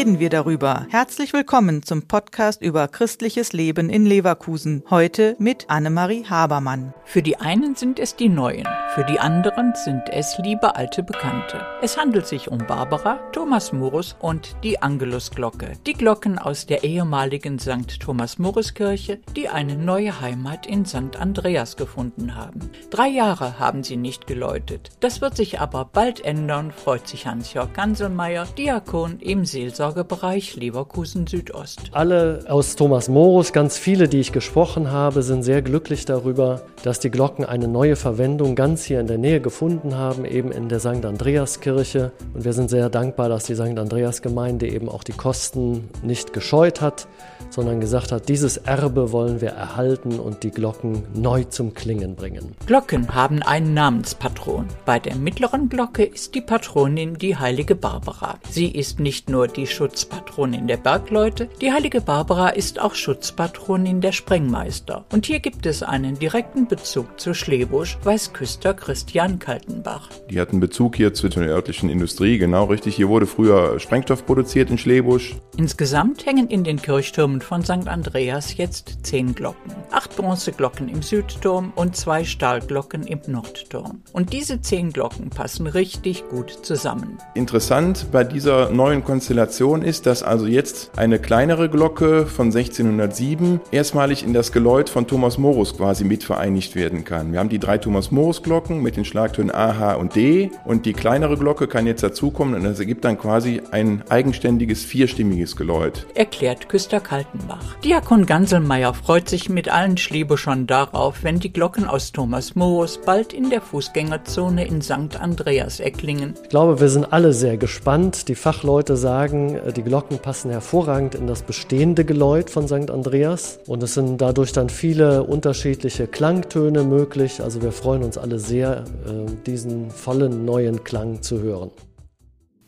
wir darüber. Herzlich willkommen zum Podcast über christliches Leben in Leverkusen. Heute mit Annemarie Habermann. Für die einen sind es die Neuen, für die anderen sind es liebe alte Bekannte. Es handelt sich um Barbara, Thomas Morus und die Angelusglocke. Die Glocken aus der ehemaligen St. Thomas Morus Kirche, die eine neue Heimat in St. Andreas gefunden haben. Drei Jahre haben sie nicht geläutet. Das wird sich aber bald ändern, freut sich Hans-Jörg Ganselmeier, Diakon im Seelsorgebereich Leverkusen Südost. Alle aus Thomas Morus, ganz viele, die ich gesprochen habe, sind sehr glücklich darüber, dass die Glocken eine neue Verwendung ganz hier in der Nähe gefunden haben, eben in der St. Andreas Kirche. Und wir sind sehr dankbar, dass die St. Andreas Gemeinde eben auch die Kosten nicht gescheut hat, sondern gesagt hat, dieses Erbe wollen wir erhalten und die Glocken neu zum Klingen bringen. Glocken haben einen Namenspatron. Bei der mittleren Glocke ist die Patronin die heilige Barbara. Sie ist nicht nur die Schutzpatronin der Bergleute, die heilige Barbara ist auch Schutzpatronin der Sprengmeister. Und hier gibt es einen direkten Bezug zu Schlebusch, weiß Küster Christian Kaltenbach. Die hatten Bezug hier zu der örtlichen Industrie, genau richtig. Hier wurde früher Sprengstoff produziert in Schlebusch. Insgesamt hängen in den Kirchtürmen von St. Andreas jetzt zehn Glocken. Acht Bronzeglocken im Südturm und zwei Stahlglocken im Nordturm. Und diese zehn Glocken passen richtig gut zusammen. Interessant bei dieser neuen Konstellation ist, dass also jetzt eine kleinere Glocke von 1607 erstmalig in das Geläut von Thomas Morus quasi mit vereinigt werden kann. Wir haben die drei Thomas Morus Glocken mit den Schlagtönen A, H und D und die kleinere Glocke kann jetzt dazukommen und das ergibt dann quasi ein eigenständiges vierstimmiges Geläut. Erklärt Küster Kaltenbach. Diakon Ganselmeier freut sich mit allen Schlebuschern darauf, wenn die Glocken aus Thomas Morus bald in der Fußgängerzone in St. Andreas erklingen. Ich glaube, wir sind alle sehr gespannt. Die Fachleute sagen, die Glocken passen hervorragend in das bestehende Geläut von St. Andreas und es sind dadurch dann viele unterschiedliche Klangtöne möglich. Also wir freuen uns alle sehr, äh, diesen vollen neuen Klang zu hören.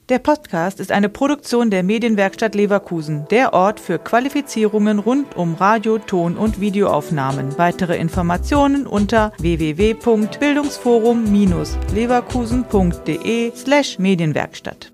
Der Podcast ist eine Produktion der Medienwerkstatt Leverkusen, der Ort für Qualifizierungen rund um Radio, Ton und Videoaufnahmen. Weitere Informationen unter www.bildungsforum-leverkusen.de slash Medienwerkstatt.